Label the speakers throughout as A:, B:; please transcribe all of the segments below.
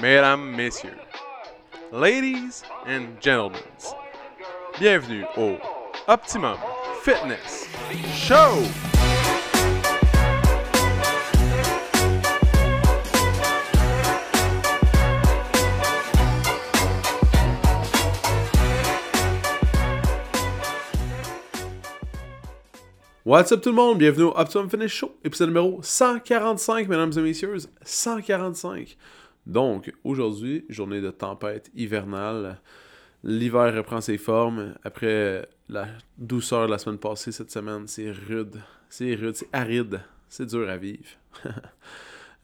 A: mesdames, messieurs, ladies and gentlemen, bienvenue au Optimum Fitness Show! What's up tout le monde, bienvenue au Optimum Fitness Show, épisode numéro 145, mesdames et messieurs, 145. Donc, aujourd'hui, journée de tempête hivernale. L'hiver reprend ses formes. Après la douceur de la semaine passée, cette semaine, c'est rude. C'est rude, c'est aride. C'est dur à vivre.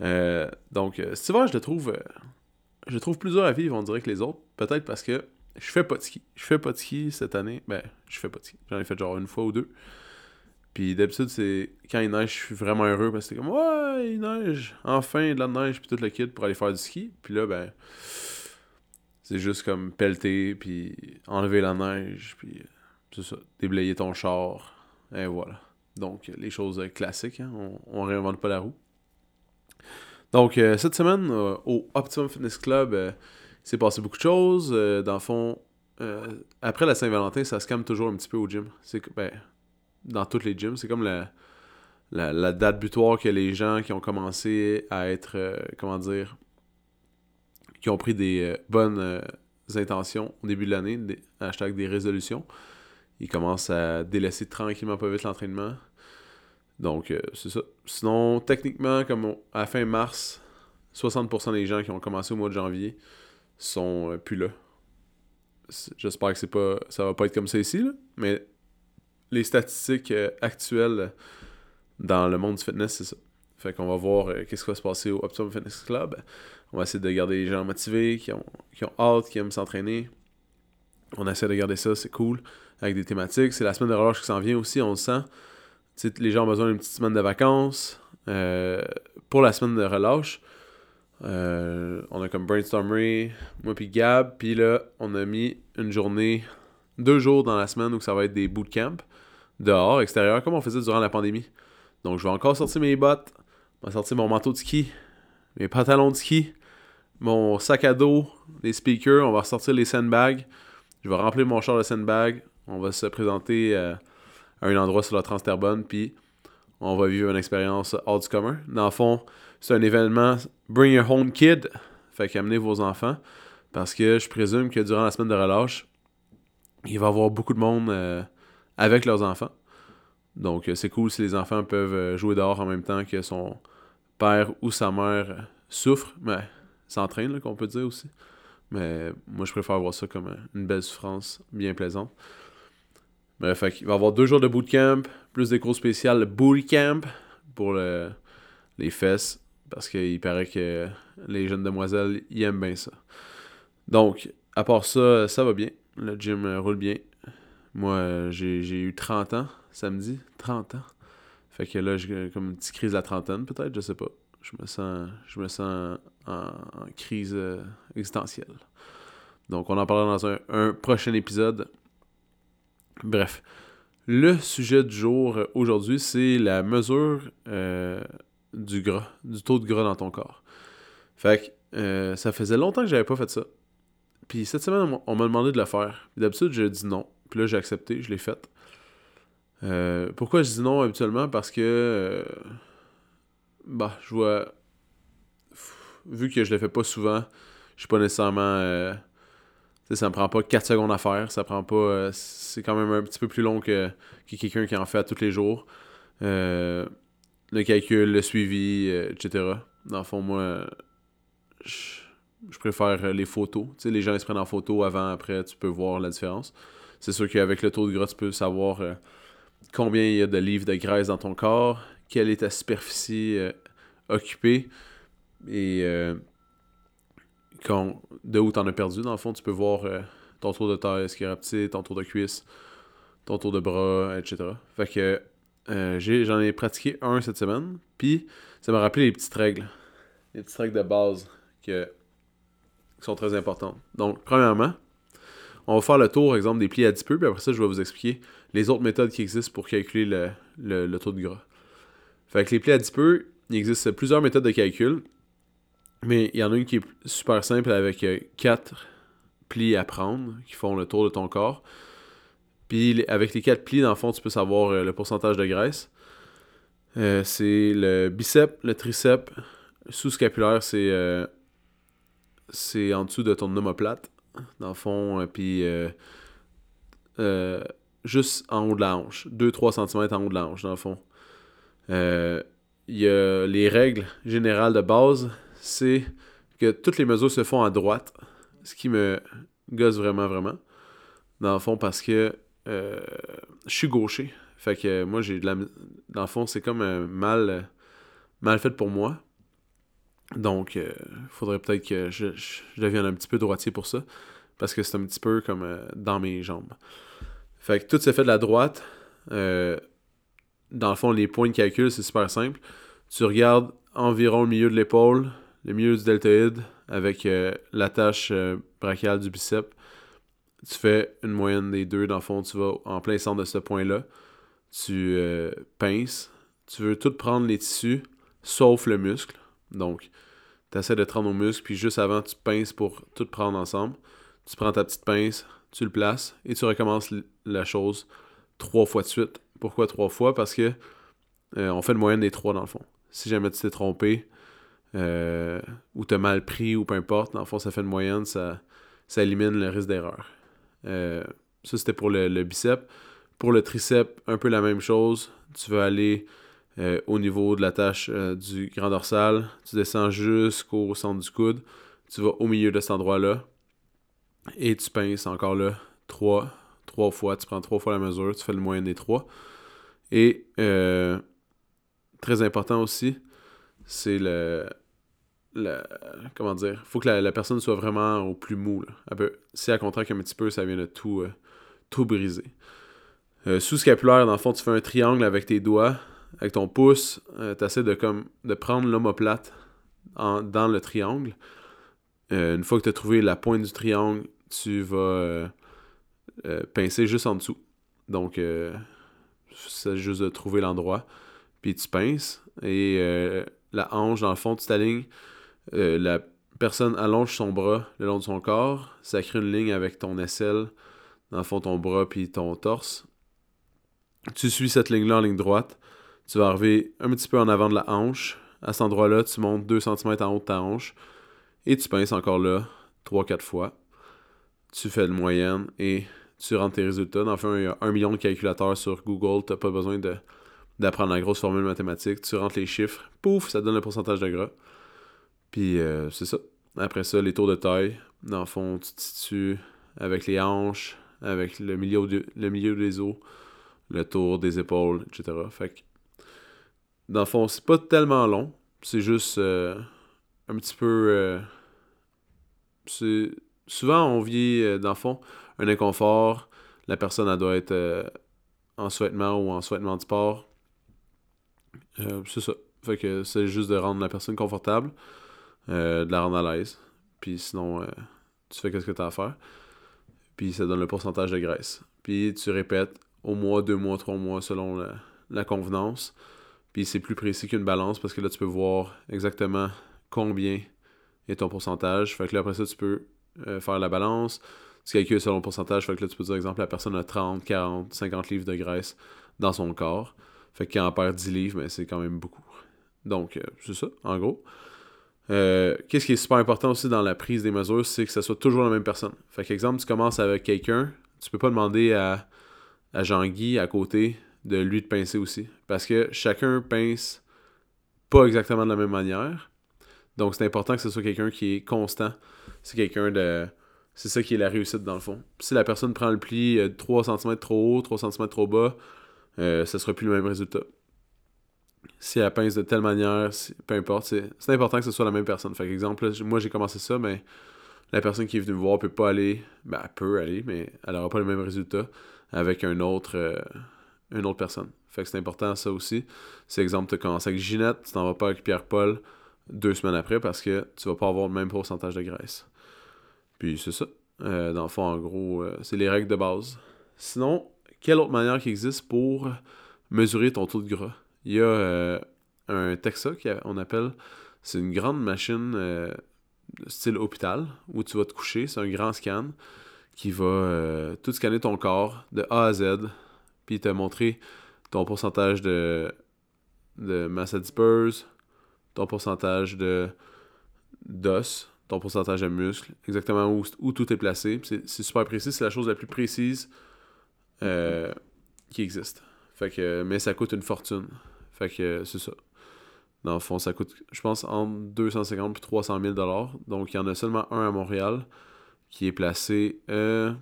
A: Euh, donc, euh, cet hiver, je le trouve. Euh, je trouve plus dur à vivre, on dirait que les autres. Peut-être parce que je fais pas de ski. Je fais pas de ski cette année. Ben, je fais pas de ski. J'en ai fait genre une fois ou deux. Puis d'habitude, c'est quand il neige, je suis vraiment heureux parce que c'est comme Ouais, il neige, enfin de la neige, puis tout le kit pour aller faire du ski. Puis là, ben, c'est juste comme pelleter, puis enlever la neige, puis c'est ça, déblayer ton char, et voilà. Donc, les choses classiques, hein, on, on réinvente pas la roue. Donc, euh, cette semaine, euh, au Optimum Fitness Club, euh, il s'est passé beaucoup de choses. dans le fond, après la Saint-Valentin, ça se calme toujours un petit peu au gym. C'est ben, dans toutes les gyms. C'est comme la, la, date butoir que les gens qui ont commencé à être, euh, comment dire, qui ont pris des euh, bonnes euh, intentions au début de l'année, hashtag des résolutions, ils commencent à délaisser tranquillement pas vite l'entraînement. Donc, c'est ça. Sinon, techniquement, comme à fin mars, 60% des gens qui ont commencé au mois de janvier sont plus là. J'espère que c'est pas ça va pas être comme ça ici, là, mais les statistiques euh, actuelles dans le monde du fitness, c'est ça. Fait qu'on va voir euh, qu'est-ce qui va se passer au Optimum Fitness Club. On va essayer de garder les gens motivés, qui ont, qui ont hâte, qui aiment s'entraîner. On essaie de garder ça, c'est cool, avec des thématiques. C'est la semaine de relâche qui s'en vient aussi, on le sent. les gens ont besoin d'une petite semaine de vacances. Euh, pour la semaine de relâche, on a comme brainstormé, moi puis Gab, puis là, on a mis une journée, deux jours dans la semaine où ça va être des bootcamps dehors, extérieur, comme on faisait durant la pandémie. Donc, je vais encore sortir mes bottes, je vais sortir mon manteau de ski, mes pantalons de ski, mon sac à dos, les speakers, on va ressortir les sandbags. Je vais remplir mon char de sandbags. On va se présenter euh, à un endroit sur la Transterbonne, puis on va vivre une expérience hors du commun. Dans le fond, c'est un événement Bring Your Home Kid, fait qu'amenez vos enfants, parce que je présume que durant la semaine de relâche, il va y avoir beaucoup de monde euh, avec leurs enfants. Donc, euh, c'est cool si les enfants peuvent euh, jouer dehors en même temps que son père ou sa mère souffre, mais s'entraîne, qu'on peut dire aussi. Mais moi, je préfère voir ça comme une belle souffrance bien plaisante. Bref, il va y avoir deux jours de bootcamp, plus des cours spéciales bootcamp pour les fesses, parce qu'il paraît que les jeunes demoiselles, ils aiment bien ça. Donc, à part ça, ça va bien. Le gym roule bien. Moi, j'ai eu 30 ans samedi. 30 ans. Fait que là, j'ai comme une petite crise de la trentaine, peut-être, je sais pas. Je me sens, je me sens en, crise euh, existentielle. Donc, on en parlera dans un, prochain épisode. Bref. Le sujet du jour euh, aujourd'hui, c'est la mesure euh, du gras, du taux de gras dans ton corps. Fait que ça faisait longtemps que j'avais pas fait ça. Puis cette semaine, on m'a demandé de le faire. D'habitude, je dis non. Puis là, j'ai accepté, je l'ai fait. Euh, pourquoi je dis non habituellement? Parce que. Euh, bah, je vois. Vu que je le fais pas souvent, je suis pas nécessairement. Euh, ça me prend pas 4 secondes à faire. Ça prend pas. c'est quand même un petit peu plus long que, quelqu'un qui en fait tous les jours. le calcul, le suivi, etc. Dans le fond, moi. Je, préfère les photos. Tu sais, les gens ils se prennent en photo avant, après, tu peux voir la différence. C'est sûr qu'avec le taux de gras, tu peux savoir euh, combien il y a de livres de graisse dans ton corps, quelle est ta superficie euh, occupée et euh, de où tu en as perdu. Dans le fond, tu peux voir ton tour de taille, ce qui est petit, ton tour de cuisse, ton tour de bras, etc. Fait que j'en ai, pratiqué un cette semaine, puis ça m'a rappelé les petites règles. Les petites règles de base que, qui sont très importantes. Donc, premièrement, on va faire le tour, exemple, des plis adipeux, puis après ça, je vais vous expliquer les autres méthodes qui existent pour calculer le, taux de gras. Fait les plis adipeux, il existe plusieurs méthodes de calcul. Mais il y en a une qui est super simple avec 4 plis à prendre qui font le tour de ton corps. Puis avec les 4 plis, dans le fond, tu peux savoir le pourcentage de graisse. c'est le bicep, le tricep, sous-scapulaire, c'est c'est en dessous de ton omoplate, dans le fond, puis juste en haut de la hanche, 2-3 cm en haut de la hanche, dans le fond. Euh, il y a les règles générales de base, c'est que toutes les mesures se font à droite, ce qui me gosse vraiment, vraiment. Dans le fond, parce que euh, je suis gaucher. Fait que moi, j'ai de la. Dans le fond, c'est comme un mal, mal fait pour moi. Donc, il euh, faudrait peut-être que je, devienne un petit peu droitier pour ça. Parce que c'est un petit peu comme dans mes jambes. Fait que tout s'est fait de la droite. Euh, dans le fond, les points de calcul, c'est super simple. Tu regardes environ le milieu de l'épaule, le milieu du deltoïde, avec euh, l'attache euh, brachiale du bicep. Tu fais une moyenne des deux. Dans le fond, tu vas en plein centre de ce point-là. Tu pinces. Tu veux tout prendre les tissus, sauf le muscle. Donc, tu essaies de te rendre au puis juste avant, tu pinces pour tout prendre ensemble. Tu prends ta petite pince, tu le places et tu recommences la chose trois fois de suite. Pourquoi trois fois? Parce que euh, on fait le moyenne des trois dans le fond. Si jamais tu t'es trompé euh, ou t'as mal pris ou peu importe, dans le fond, ça fait une moyenne, ça, ça élimine le risque d'erreur. Euh, ça, c'était pour le, bicep. Pour le tricep, un peu la même chose. Tu vas aller au niveau de la tâche du grand dorsal. Tu descends jusqu'au centre du coude. Tu vas au milieu de cet endroit-là. Et tu pinces encore là trois, trois fois. Tu prends trois fois la mesure, tu fais le moyen des trois. Et euh, très important aussi, c'est le, le, Comment dire faut que la, personne soit vraiment au plus mou. si elle contracte un petit peu, ça vient de tout, euh, tout briser. Euh, sous-scapulaire, dans le fond, tu fais un triangle avec tes doigts. Avec ton pouce, tu essaies de, de prendre l'omoplate dans le triangle. une fois que tu as trouvé la pointe du triangle, tu vas euh, euh, pincer juste en dessous. Donc, euh, c'est juste de trouver l'endroit. Puis tu pinces. Et la hanche, dans le fond, tu t'alignes. la personne allonge son bras le long de son corps. Ça crée une ligne avec ton aisselle. Dans le fond, ton bras puis ton torse. Tu suis cette ligne-là en ligne droite. Tu vas arriver un petit peu en avant de la hanche. À cet endroit-là, tu montes 2 cm en haut de ta hanche. Et tu pinces encore là 3-4 fois tu fais le moyenne et tu rentres tes résultats. Dans le fond, il y a un million de calculateurs sur Google. Tu n'as pas besoin d'apprendre la grosse formule mathématique. Tu rentres les chiffres, pouf, ça donne le pourcentage de gras. Puis euh, c'est ça. Après ça, les tours de taille. Dans le fond, tu te situes avec les hanches, avec le milieu, le milieu des os, le tour des épaules, etc. Fait que, dans le fond, c'est pas tellement long. C'est juste euh, un petit peu. Euh, souvent, on vit, euh, dans le fond, un inconfort. La personne, elle doit être en souhaitement ou en souhaitement de sport. C'est ça. Fait que c'est juste de rendre la personne confortable, de la rendre à l'aise. Puis sinon, tu fais ce que tu as à faire. Puis ça donne le pourcentage de graisse. Puis tu répètes au mois, deux mois, trois mois selon la convenance. Puis c'est plus précis qu'une balance parce que là, tu peux voir exactement combien est ton pourcentage. Fait que là, après ça, tu peux euh, faire la balance. Tu calcules selon le pourcentage. Fait que là, tu peux dire, exemple, la personne a 30, 40, 50 livres de graisse dans son corps. Fait qu'elle en perd 10 livres, mais c'est quand même beaucoup. Donc, euh, c'est ça, en gros. Euh, qu'est-ce qui est super important aussi dans la prise des mesures, c'est que ce soit toujours la même personne. Fait qu'exemple, tu commences avec quelqu'un, tu peux pas demander à, à Jean-Guy à côté de lui de pincer aussi. Parce que chacun pince pas exactement de la même manière. Donc, c'est important que ce soit quelqu'un qui est constant. C'est quelqu'un de. C'est ça qui est la réussite dans le fond. Si la personne prend le pli 3 euh, cm trop haut, 3 cm trop bas, euh, ça sera plus le même résultat. Si elle pince de telle manière, peu importe, c'est important que ce soit la même personne. Fait exemple, moi j'ai commencé ça, mais la personne qui est venue me voir peut pas aller. Ben, elle peut aller, mais elle n'aura pas le même résultat avec un autre, euh, une autre personne. Fait que c'est important ça aussi. Si exemple, tu commences avec Ginette, tu t'en vas pas avec Pierre-Paul, deux semaines après parce que tu vas pas avoir le même pourcentage de graisse. Puis c'est ça. Euh, dans le fond, en gros, euh, c'est les règles de base. Sinon, quelle autre manière qui existe pour mesurer ton taux de gras? Il y a euh, un TEXA qu'on appelle, c'est une grande machine style hôpital où tu vas te coucher. C'est un grand scan qui va tout scanner ton corps de A à Z, puis te montrer ton pourcentage de, de masse ton pourcentage de d'os, ton pourcentage de muscle, exactement où, où tout est placé. C'est super précis, c'est la chose la plus précise euh, qui existe. Fait que, mais ça coûte une fortune. Fait que c'est ça. Dans le fond, ça coûte, je pense, entre 250 et 300 000 Donc, il y en a seulement un à Montréal qui est placé, euh,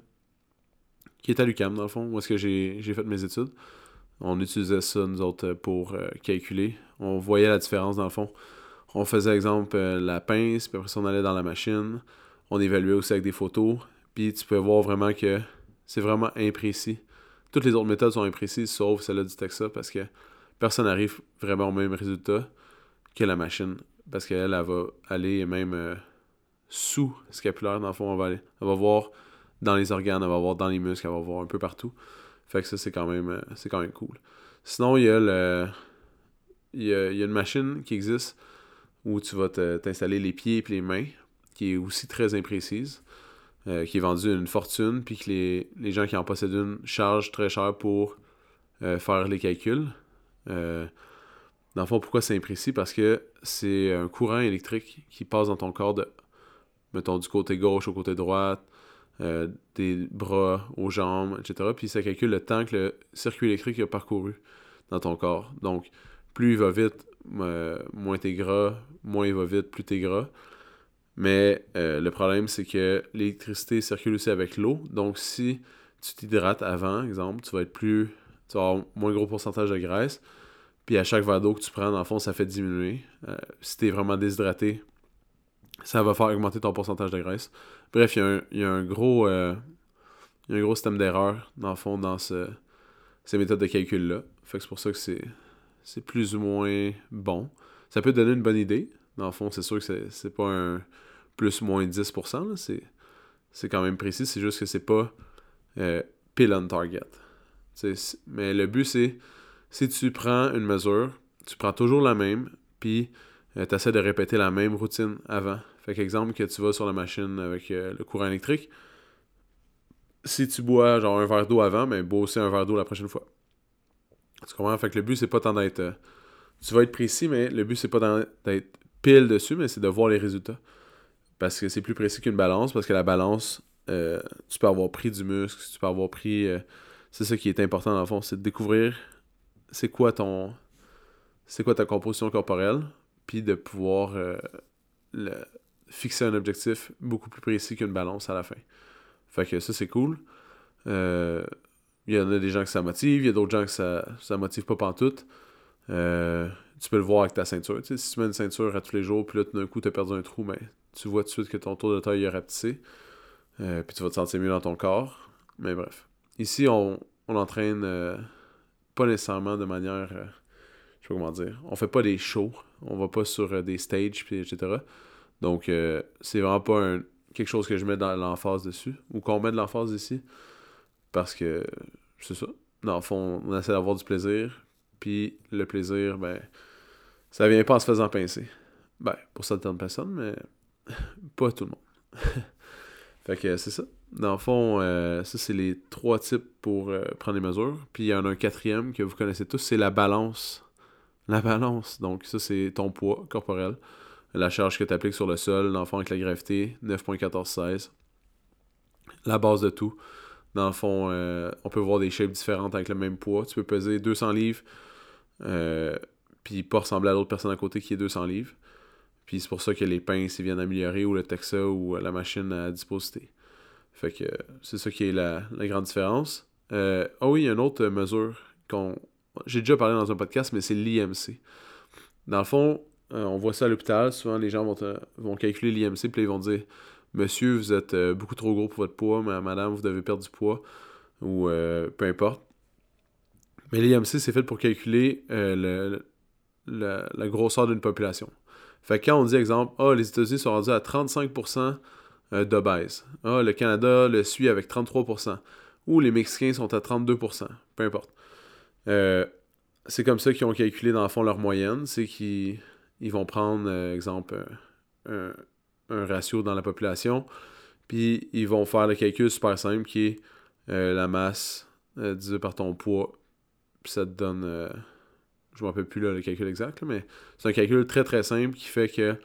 A: qui est à l'UCAM, dans le fond, où est-ce que j'ai fait mes études. On utilisait ça, nous autres, pour euh, calculer. On voyait la différence, dans le fond. On faisait, exemple, euh, la pince, puis après ça, on allait dans la machine. On évaluait aussi avec des photos. Puis tu pouvais voir vraiment que c'est vraiment imprécis. Toutes les autres méthodes sont imprécises, sauf celle-là du Texas, parce que personne n'arrive vraiment au même résultat que la machine. Parce qu'elle, elle va aller même euh, sous scapulaire, dans le fond, on va aller. Elle va voir dans les organes, elle va voir dans les muscles, elle va voir un peu partout. Fait que ça, c'est quand même euh, c'est quand même cool. Sinon, il y a le. Il y a, une machine qui existe où tu vas t'installer les pieds et les mains, qui est aussi très imprécise, euh, qui est vendue une fortune, puis que les, les, gens qui en possèdent une chargent très cher pour faire les calculs. Dans le fond, pourquoi c'est imprécis? Parce que c'est un courant électrique qui passe dans ton corps de, mettons, du côté gauche au côté droit, euh, des bras aux jambes, etc. Puis ça calcule le temps que le circuit électrique a parcouru dans ton corps. Donc, plus il va vite, euh, moins t'es gras, moins il va vite, plus t'es gras. Mais euh, le problème, c'est que l'électricité circule aussi avec l'eau. Donc, si tu t'hydrates avant, exemple, tu vas être plus. Tu vas avoir moins gros pourcentage de graisse. Puis à chaque verre d'eau que tu prends, dans le fond, ça fait diminuer. Euh, si tu es vraiment déshydraté, ça va faire augmenter ton pourcentage de graisse. Bref, il y, a un gros, euh, un gros système d'erreur, dans le fond, dans ce, ces méthodes de calcul-là. Fait que c'est pour ça que c'est, c'est plus ou moins bon. Ça peut te donner une bonne idée. Dans le fond, c'est sûr que c'est, pas un plus ou moins 10%. C'est, c'est quand même précis. C'est juste que c'est pas euh, on target. mais le but, c'est si tu prends une mesure, tu prends toujours la même, puis euh, tu essaies de répéter la même routine avant. Fait qu'exemple que tu vas sur la machine avec euh, le courant électrique, si tu bois genre un verre d'eau avant, mais ben, bois aussi un verre d'eau la prochaine fois. Tu comprends? Fait que le but, c'est pas tant d'être. Euh, tu vas être précis, mais le but, c'est pas d'être pile dessus, mais c'est de voir les résultats. Parce que c'est plus précis qu'une balance, parce que la balance, tu peux avoir pris du muscle, tu peux avoir pris. c'est ça qui est important dans le fond, c'est de découvrir c'est quoi ton c'est quoi ta composition corporelle, puis de pouvoir euh, fixer un objectif beaucoup plus précis qu'une balance à la fin. Fait que ça, c'est cool. Euh, il y en a des gens que ça motive, il y a d'autres gens que ça, ça motive pas pantoute. Euh, tu peux le voir avec ta ceinture. si tu mets une ceinture à tous les jours, puis là, d'un coup, tu as perdu un trou, mais tu vois tout de suite que ton tour de taille est rapetissé. puis tu vas te sentir mieux dans ton corps. Mais bref. Ici, on, on entraîne pas nécessairement de manière. Je sais pas comment dire. On fait pas des shows. On va pas sur euh, des stages, puis, etc. Donc, euh, c'est vraiment pas quelque chose que je mets dans l'emphase dessus. Ou qu'on met de l'emphase ici. Parce que c'est ça. Dans le fond, on essaie d'avoir du plaisir. Puis le plaisir, ben, ça vient pas en se faisant pincer. Ben, pour certaines personnes, mais pas tout le monde. fait que c'est ça. Dans le fond, euh, ça, c'est les trois types pour prendre les mesures. Puis il y en a un quatrième que vous connaissez tous, c'est la balance. La balance. Donc, ça, c'est ton poids corporel. La charge que tu appliques sur le sol, dans le fond, avec la gravité, 9.1416. La base de tout. Dans le fond, euh, on peut voir des shapes différentes avec le même poids. Tu peux peser 200 livres, puis pas ressembler à l'autre personne à côté qui est 200 livres. Puis c'est pour ça que les pinces viennent améliorer, ou le Texa, ou la machine à disposité. Fait que c'est ça qui est la, grande différence. Euh, ah oui, il y a une autre mesure qu'on. J'ai déjà parlé dans un podcast, mais c'est l'IMC. Dans le fond, euh, on voit ça à l'hôpital. Souvent, les gens vont, calculer l'IMC, puis ils vont dire Monsieur, vous êtes euh, beaucoup trop gros pour votre poids, mais madame, vous devez perdre du poids, ou peu importe. Mais l'IMC, c'est fait pour calculer le, la grosseur d'une population. Fait que quand on dit, exemple, ah, les États-Unis sont rendus à 35% euh, d'obèses. Ah, le Canada le suit avec 33%. Ou les Mexicains sont à 32%. Peu importe. Euh, c'est comme ça qu'ils ont calculé dans le fond leur moyenne. C'est qu'ils ils vont prendre, exemple, un, ratio dans la population, puis ils vont faire le calcul super simple qui est la masse divisé par ton poids, puis ça te donne. je ne me rappelle plus le calcul exact, mais c'est un calcul très très simple qui fait que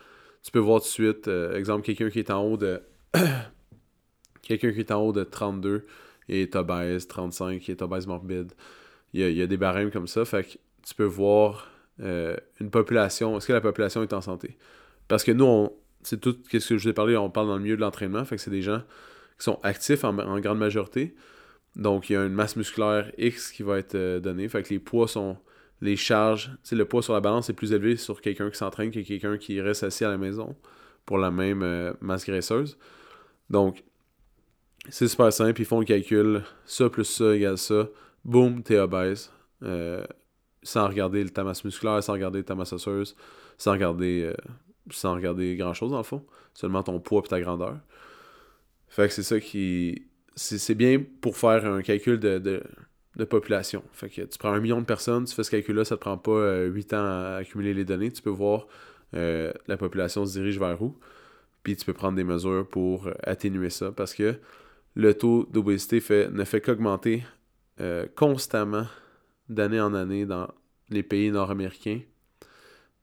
A: tu peux voir tout de suite, exemple, quelqu'un qui est en haut de. quelqu'un qui est en haut de 32 et obèse, 35 et obèse morbide. Il y, a, y a des barèmes comme ça, fait que tu peux voir euh, une population, est-ce que la population est en santé? Parce que nous, c'est tout ce que je vous ai parlé, on parle dans le milieu de l'entraînement, fait que c'est des gens qui sont actifs en, grande majorité. Donc, il y a une masse musculaire X qui va être euh, donnée. Fait que les poids sont. Les charges, le poids sur la balance est plus élevé sur quelqu'un qui s'entraîne que quelqu'un qui reste assis à la maison pour la même euh, masse graisseuse. Donc, c'est super simple. Ils font le calcul. Ça plus ça égale ça. Boum, t'es obèse sans regarder ta masse musculaire, sans regarder ta masse osseuse, sans regarder, euh, sans regarder grand chose dans le fond, seulement ton poids et ta grandeur. Fait que c'est ça qui. C'est bien pour faire un calcul de, population. Fait que tu prends un million de personnes, tu fais ce calcul-là, ça te prend pas 8 euh, ans à accumuler les données. Tu peux voir euh, la population se dirige vers où, puis tu peux prendre des mesures pour atténuer ça parce que le taux d'obésité fait, ne fait qu'augmenter constamment d'année en année dans les pays nord-américains.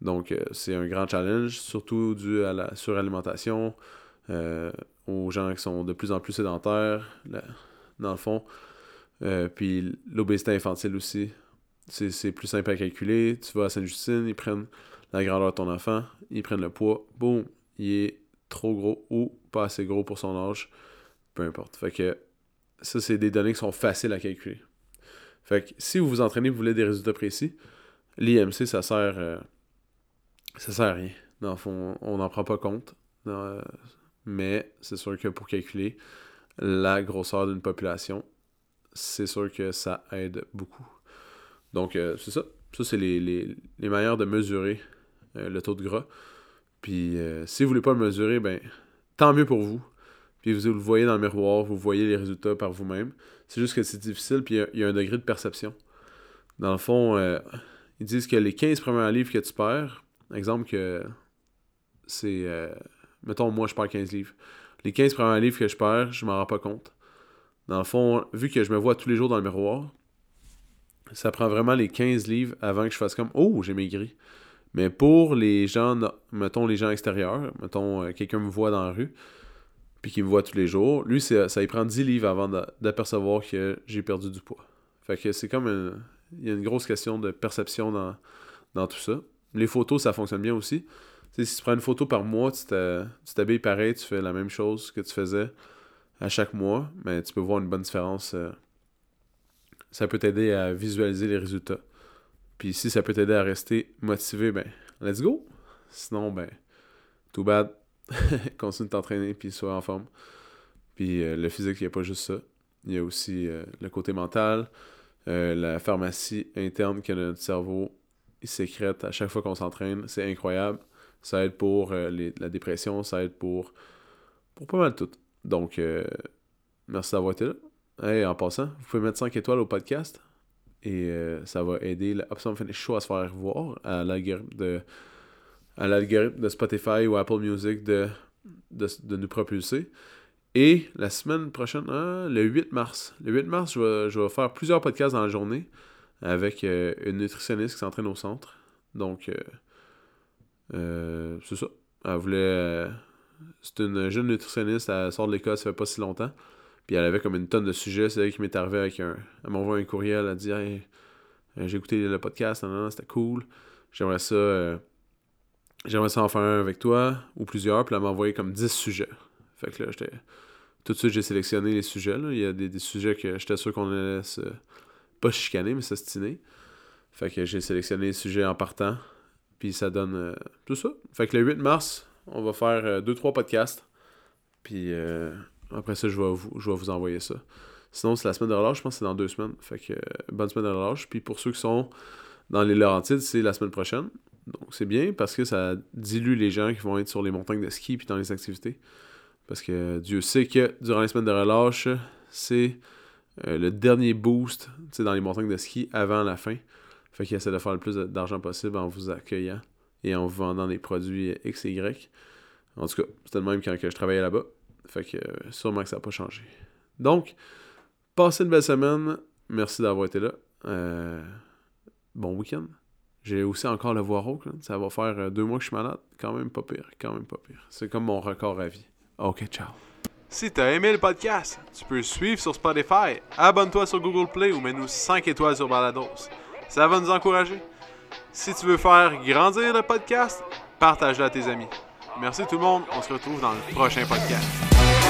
A: Donc, euh, c'est un grand challenge, surtout dû à la suralimentation, euh, aux gens qui sont de plus en plus sédentaires, dans le fond. Euh, puis l'obésité infantile aussi. C'est plus simple à calculer. Tu vas à Sainte-Justine, ils prennent la grandeur de ton enfant, ils prennent le poids, boum, il est trop gros ou pas assez gros pour son âge, peu importe. Fait que ça, c'est des données qui sont faciles à calculer. Fait que si vous vous entraînez, vous voulez des résultats précis, l'IMC, ça sert. Euh, ça sert à rien. Dans le fond, on n'en prend pas compte. Euh, mais c'est sûr que pour calculer la grosseur d'une population, c'est sûr que ça aide beaucoup. Donc, euh, c'est ça. Ça, c'est les, les, les, manières de mesurer le taux de gras. Puis, si vous voulez pas le mesurer, ben, tant mieux pour vous. Puis, vous le voyez dans le miroir, vous voyez les résultats par vous-même. C'est juste que c'est difficile, puis il y, a un degré de perception. Dans le fond, euh, ils disent que les 15 premiers livres que tu perds, exemple que c'est. Euh, mettons, moi, je perds 15 livres. Les 15 premiers livres que je perds, je m'en rends pas compte. Dans le fond, vu que je me vois tous les jours dans le miroir, ça prend vraiment les 15 livres avant que je fasse comme Oh, j'ai maigri. Mais pour les gens, mettons les gens extérieurs, mettons euh, quelqu'un me voit dans la rue, puis qui me voit tous les jours, lui, ça, y prend 10 livres avant d'apercevoir que j'ai perdu du poids. Fait que c'est comme une, il y a une grosse question de perception dans, dans tout ça. Les photos, ça fonctionne bien aussi. si tu prends une photo par mois, tu t'habilles pareil, tu fais la même chose que tu faisais à chaque mois, mais tu peux voir une bonne différence. Euh, ça peut t'aider à visualiser les résultats. Puis si ça peut t'aider à rester motivé, ben, let's go. Sinon, ben, too bad. continue de t'entraîner puis sois en forme. Puis euh, le physique, il n'y a pas juste ça. Il y a aussi euh, le côté mental, euh, la pharmacie interne que notre cerveau il sécrète à chaque fois qu'on s'entraîne. C'est incroyable. Ça aide pour la dépression, ça aide pour, pour pas mal tout. Donc, merci d'avoir été là. Et en passant, vous pouvez mettre 5 étoiles au podcast. Et ça va aider le Finish Show à se faire voir à l'algorithme de à l'algorithme de Spotify ou Apple Music de, de, nous propulser. Et la semaine prochaine, hein, le 8 mars, le 8 mars, je vais, faire plusieurs podcasts dans la journée avec euh, une nutritionniste qui s'entraîne au centre. Donc, euh, euh, c'est ça. Elle voulait. c'est une jeune nutritionniste, elle sort de l'école, ça fait pas si longtemps. Puis elle avait comme une tonne de sujets. C'est elle qui m'est arrivé avec un. Elle m'envoie un courriel, elle dit j'ai écouté le podcast, c'était cool. J'aimerais ça j'aimerais ça en faire un avec toi, ou plusieurs, puis elle m'a envoyé comme 10 sujets. Fait que là. Tout de suite, j'ai sélectionné les sujets. Là. Il y a des, sujets que j'étais sûr qu'on allait se. Pas chicaner, mais s'ostiner. Fait que j'ai sélectionné les sujets en partant. Puis ça donne euh, tout ça. Fait que le 8 mars, on va faire 2-3 euh, podcasts. Puis euh, après ça, je vais, vous, je vais vous envoyer ça. Sinon, c'est la semaine de relâche. Je pense que c'est dans deux semaines. Fait que bonne semaine de relâche. Puis pour ceux qui sont dans les Laurentides, c'est la semaine prochaine. Donc c'est bien parce que ça dilue les gens qui vont être sur les montagnes de ski puis dans les activités. Parce que Dieu sait que durant les semaines de relâche, c'est euh, le dernier boost dans les montagnes de ski avant la fin. Fait qu'il essaie de faire le plus d'argent possible en vous accueillant et en vous vendant des produits X et Y. En tout cas, c'était le même quand je travaillais là-bas. Fait que euh, sûrement que ça n'a pas changé. Donc, passez une belle semaine. Merci d'avoir été là. Euh, bon week-end. J'ai aussi encore le voix rauque. Ça va faire euh, deux mois que je suis malade. Quand même pas pire. Quand même pas pire. C'est comme mon record à vie. Ok, ciao.
B: Si t'as aimé le podcast, tu peux suivre sur Spotify, abonne-toi sur Google Play ou mets-nous 5 étoiles sur Balados. Ça va nous encourager. Si tu veux faire grandir le podcast, partage-le à tes amis. Merci tout le monde, on se retrouve dans le prochain podcast.